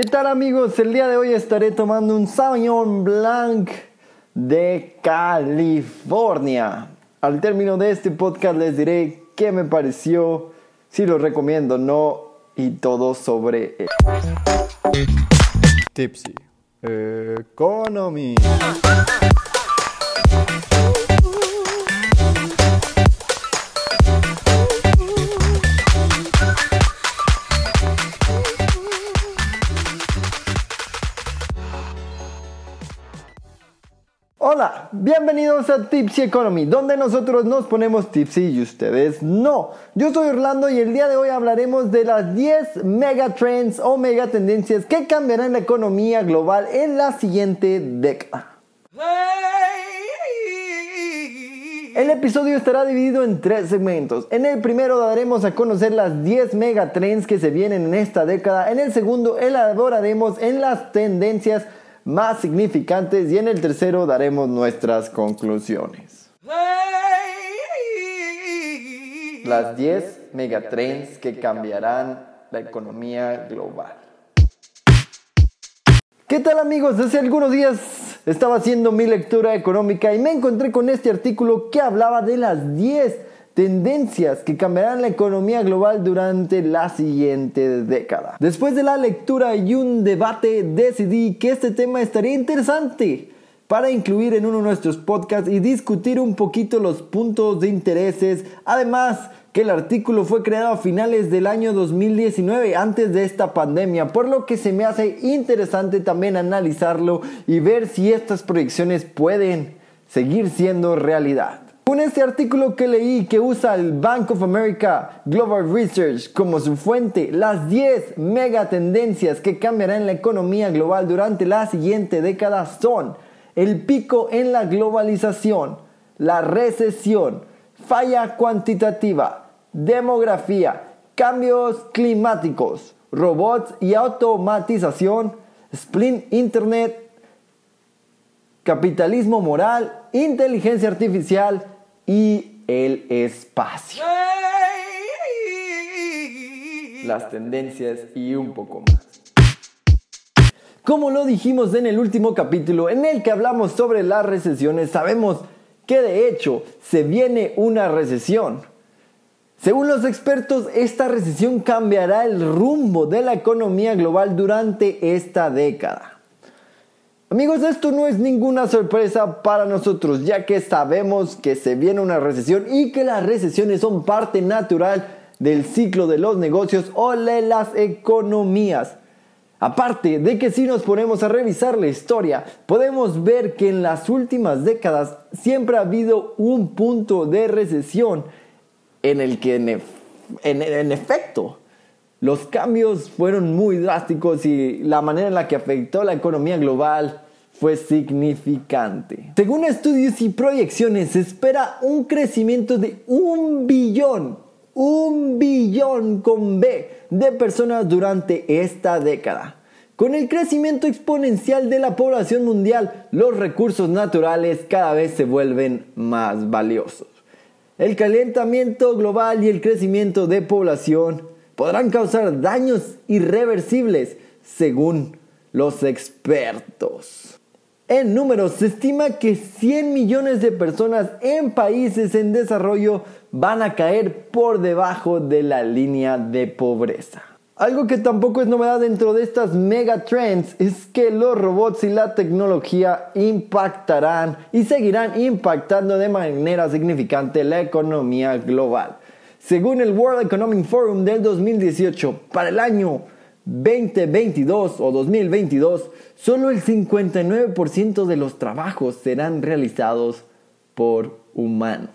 ¿Qué tal amigos? El día de hoy estaré tomando un Sauvignon Blanc de California. Al término de este podcast les diré qué me pareció, si lo recomiendo o no y todo sobre él. Tipsy Economy. Bienvenidos a Tipsy Economy, donde nosotros nos ponemos tipsy y ustedes no. Yo soy Orlando y el día de hoy hablaremos de las 10 megatrends o megatendencias que cambiarán la economía global en la siguiente década. El episodio estará dividido en tres segmentos. En el primero daremos a conocer las 10 megatrends que se vienen en esta década. En el segundo elaboraremos en las tendencias más significantes y en el tercero daremos nuestras conclusiones. Las 10 megatrends que cambiarán la economía global. ¿Qué tal amigos? Hace algunos días estaba haciendo mi lectura económica y me encontré con este artículo que hablaba de las 10 tendencias que cambiarán la economía global durante la siguiente década. Después de la lectura y un debate decidí que este tema estaría interesante para incluir en uno de nuestros podcasts y discutir un poquito los puntos de intereses. Además, que el artículo fue creado a finales del año 2019, antes de esta pandemia, por lo que se me hace interesante también analizarlo y ver si estas proyecciones pueden seguir siendo realidad. Con este artículo que leí que usa el Bank of America Global Research como su fuente, las 10 megatendencias que cambiarán la economía global durante la siguiente década son el pico en la globalización, la recesión, falla cuantitativa, demografía, cambios climáticos, robots y automatización, split internet, capitalismo moral, inteligencia artificial, y el espacio. Las tendencias y un poco más. Como lo dijimos en el último capítulo en el que hablamos sobre las recesiones, sabemos que de hecho se viene una recesión. Según los expertos, esta recesión cambiará el rumbo de la economía global durante esta década. Amigos, esto no es ninguna sorpresa para nosotros, ya que sabemos que se viene una recesión y que las recesiones son parte natural del ciclo de los negocios o de las economías. Aparte de que si nos ponemos a revisar la historia, podemos ver que en las últimas décadas siempre ha habido un punto de recesión en el que en, efecto los cambios fueron muy drásticos y la manera en la que afectó la economía global fue significante. Según estudios y proyecciones, se espera un crecimiento de un billón, un billón con B de personas durante esta década. Con el crecimiento exponencial de la población mundial, los recursos naturales cada vez se vuelven más valiosos. El calentamiento global y el crecimiento de población podrán causar daños irreversibles según los expertos. En números, se estima que 100 millones de personas en países en desarrollo van a caer por debajo de la línea de pobreza. Algo que tampoco es novedad dentro de estas mega trends es que los robots y la tecnología impactarán y seguirán impactando de manera significante la economía global. Según el World Economic Forum del 2018, para el año 2022 o 2022, solo el 59% de los trabajos serán realizados por humanos.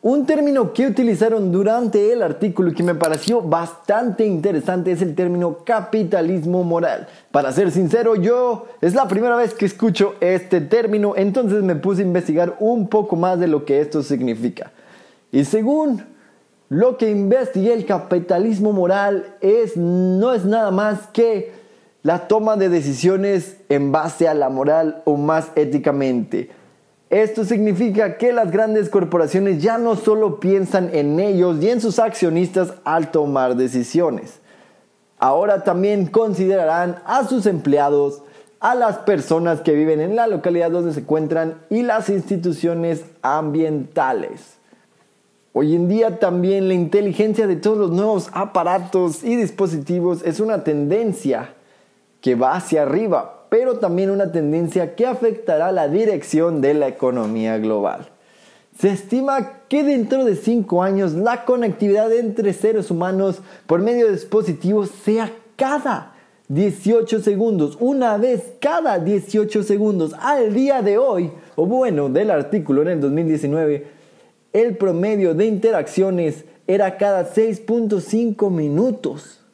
Un término que utilizaron durante el artículo y que me pareció bastante interesante es el término capitalismo moral. Para ser sincero, yo es la primera vez que escucho este término, entonces me puse a investigar un poco más de lo que esto significa. Y según lo que investigué el capitalismo moral es, no es nada más que la toma de decisiones en base a la moral o más éticamente. Esto significa que las grandes corporaciones ya no solo piensan en ellos y en sus accionistas al tomar decisiones. Ahora también considerarán a sus empleados, a las personas que viven en la localidad donde se encuentran y las instituciones ambientales. Hoy en día también la inteligencia de todos los nuevos aparatos y dispositivos es una tendencia que va hacia arriba, pero también una tendencia que afectará la dirección de la economía global. Se estima que dentro de 5 años la conectividad entre seres humanos por medio de dispositivos sea cada 18 segundos, una vez cada 18 segundos. Al día de hoy, o bueno, del artículo en el 2019, el promedio de interacciones era cada 6.5 minutos.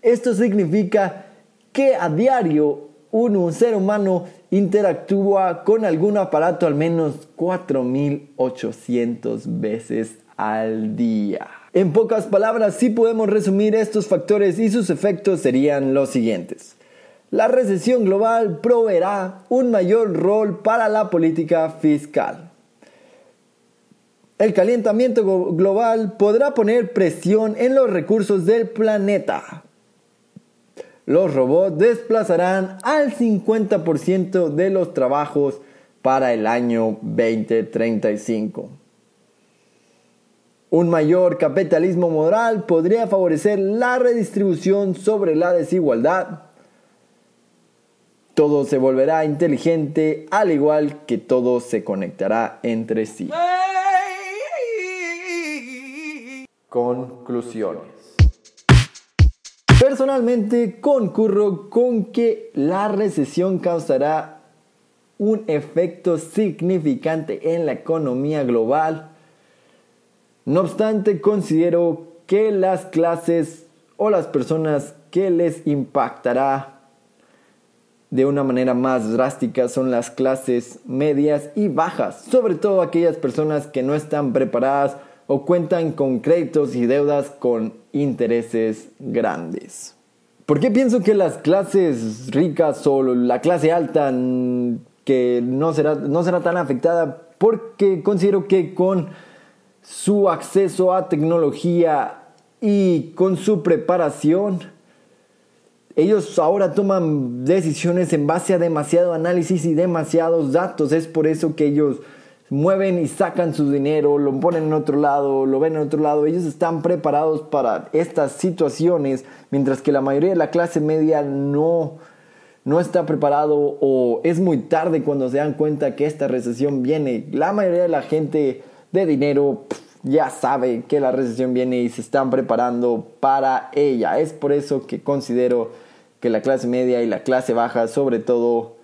Esto significa que a diario un, ser humano interactúa con algún aparato al menos 4.800 veces al día. En pocas palabras, si podemos resumir estos factores y sus efectos serían los siguientes. La recesión global proveerá un mayor rol para la política fiscal. El calentamiento global podrá poner presión en los recursos del planeta, los robots desplazarán al 50% de los trabajos para el año 2035. Un mayor capitalismo moral podría favorecer la redistribución sobre la desigualdad. Todo se volverá inteligente al igual que todo se conectará entre sí. Conclusiones. Personalmente concurro con que la recesión causará un efecto significante en la economía global. No obstante, considero que las clases o las personas que les impactará de una manera más drástica son las clases medias y bajas, sobre todo aquellas personas que no están preparadas o cuentan con créditos y deudas con intereses grandes. ¿Por qué pienso que las clases ricas o la clase alta que no será, no será tan afectada? Porque considero que con su acceso a tecnología y con su preparación, ellos ahora toman decisiones en base a demasiado análisis y demasiados datos. Es por eso que ellos mueven y sacan su dinero, lo ponen en otro lado, lo ven en otro lado. Ellos están preparados para estas situaciones, mientras que la mayoría de la clase media no, no está preparado o es muy tarde cuando se dan cuenta que esta recesión viene. La mayoría de la gente de dinero ya sabe que la recesión viene y se están preparando para ella. Es por eso que considero que la clase media y la clase baja, sobre todo,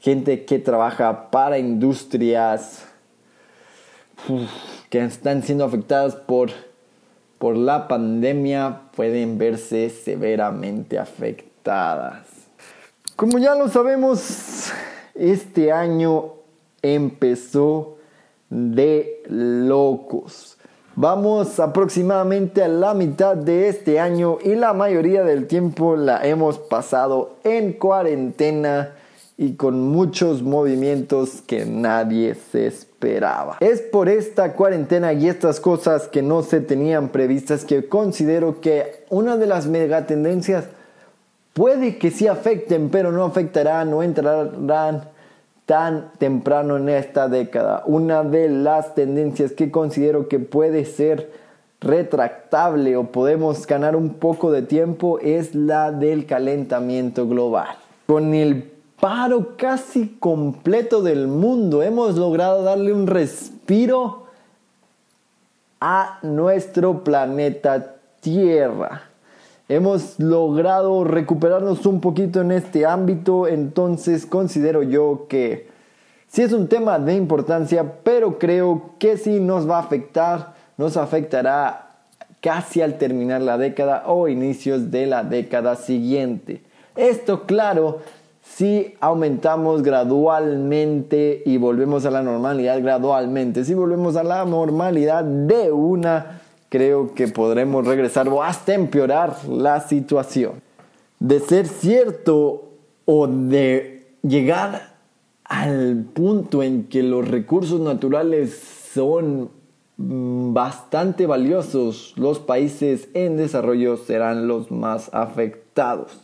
gente que trabaja para industrias que están siendo afectadas por, por la pandemia pueden verse severamente afectadas. Como ya lo sabemos, este año empezó de locos. Vamos aproximadamente a la mitad de este año y la mayoría del tiempo la hemos pasado en cuarentena y con muchos movimientos que nadie se esperaba. Es por esta cuarentena y estas cosas que no se tenían previstas que considero que una de las megatendencias puede que sí afecten, pero no afectarán o entrarán tan temprano en esta década. Una de las tendencias que considero que puede ser retractable o podemos ganar un poco de tiempo es la del calentamiento global. Con el paro casi completo del mundo. Hemos logrado darle un respiro a nuestro planeta Tierra. Hemos logrado recuperarnos un poquito en este ámbito, entonces considero yo que sí es un tema de importancia, pero creo que sí nos va a afectar, nos afectará casi al terminar la década o inicios de la década siguiente. Esto, claro, si aumentamos gradualmente y volvemos a la normalidad gradualmente, si volvemos a la normalidad de una, creo que podremos regresar o hasta empeorar la situación. De ser cierto o de llegar al punto en que los recursos naturales son mm, bastante valiosos, los países en desarrollo serán los más afectados,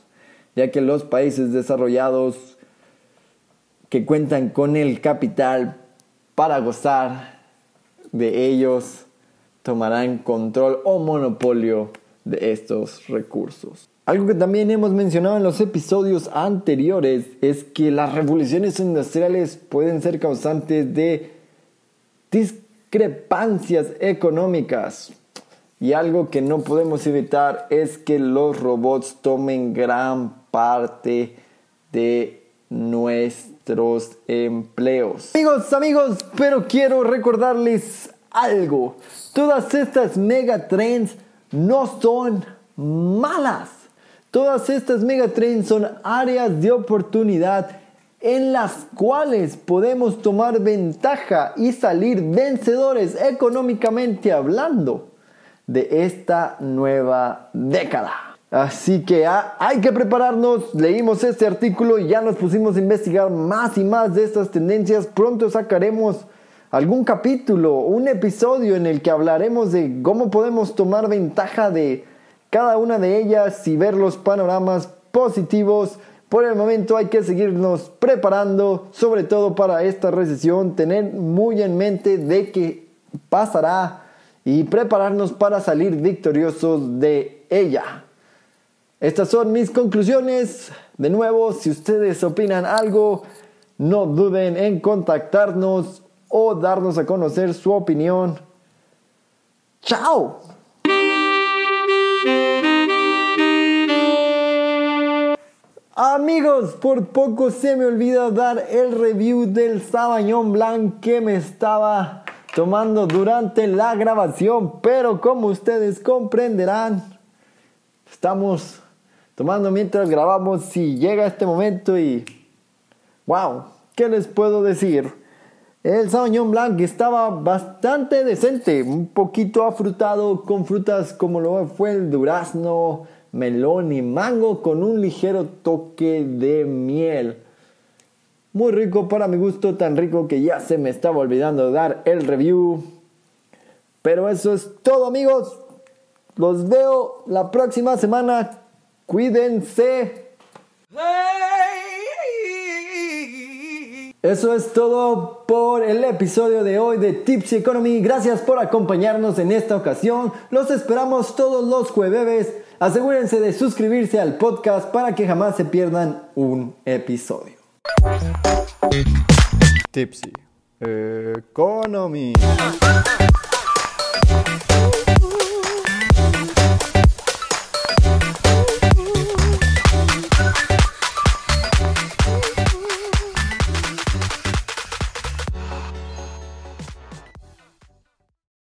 ya que los países desarrollados que cuentan con el capital para gozar de ellos tomarán control o monopolio de estos recursos. Algo que también hemos mencionado en los episodios anteriores es que las revoluciones industriales pueden ser causantes de discrepancias económicas. Y algo que no podemos evitar es que los robots tomen gran parte de nuestros empleos. Amigos, amigos, pero quiero recordarles algo. Todas estas megatrends no son malas. Todas estas megatrends son áreas de oportunidad en las cuales podemos tomar ventaja y salir vencedores económicamente hablando de esta nueva década. Así que hay que prepararnos, leímos este artículo y ya nos pusimos a investigar más y más de estas tendencias. Pronto sacaremos algún capítulo, un episodio en el que hablaremos de cómo podemos tomar ventaja de cada una de ellas y ver los panoramas positivos. Por el momento hay que seguirnos preparando, sobre todo para esta recesión, tener muy en mente de que pasará y prepararnos para salir victoriosos de ella. Estas son mis conclusiones. De nuevo, si ustedes opinan algo, no duden en contactarnos o darnos a conocer su opinión. ¡Chao! Amigos, por poco se me olvida dar el review del Sabañón Blanc que me estaba tomando durante la grabación, pero como ustedes comprenderán, estamos tomando mientras grabamos y llega este momento y wow, ¿qué les puedo decir? El Sauvignon Blanc estaba bastante decente, un poquito afrutado con frutas como lo fue el durazno, melón y mango con un ligero toque de miel. Muy rico para mi gusto, tan rico que ya se me estaba olvidando dar el review. Pero eso es todo amigos. Los veo la próxima semana. Cuídense. Eso es todo por el episodio de hoy de Tipsy Economy. Gracias por acompañarnos en esta ocasión. Los esperamos todos los jueves. Asegúrense de suscribirse al podcast para que jamás se pierdan un episodio. Tipsy Economy.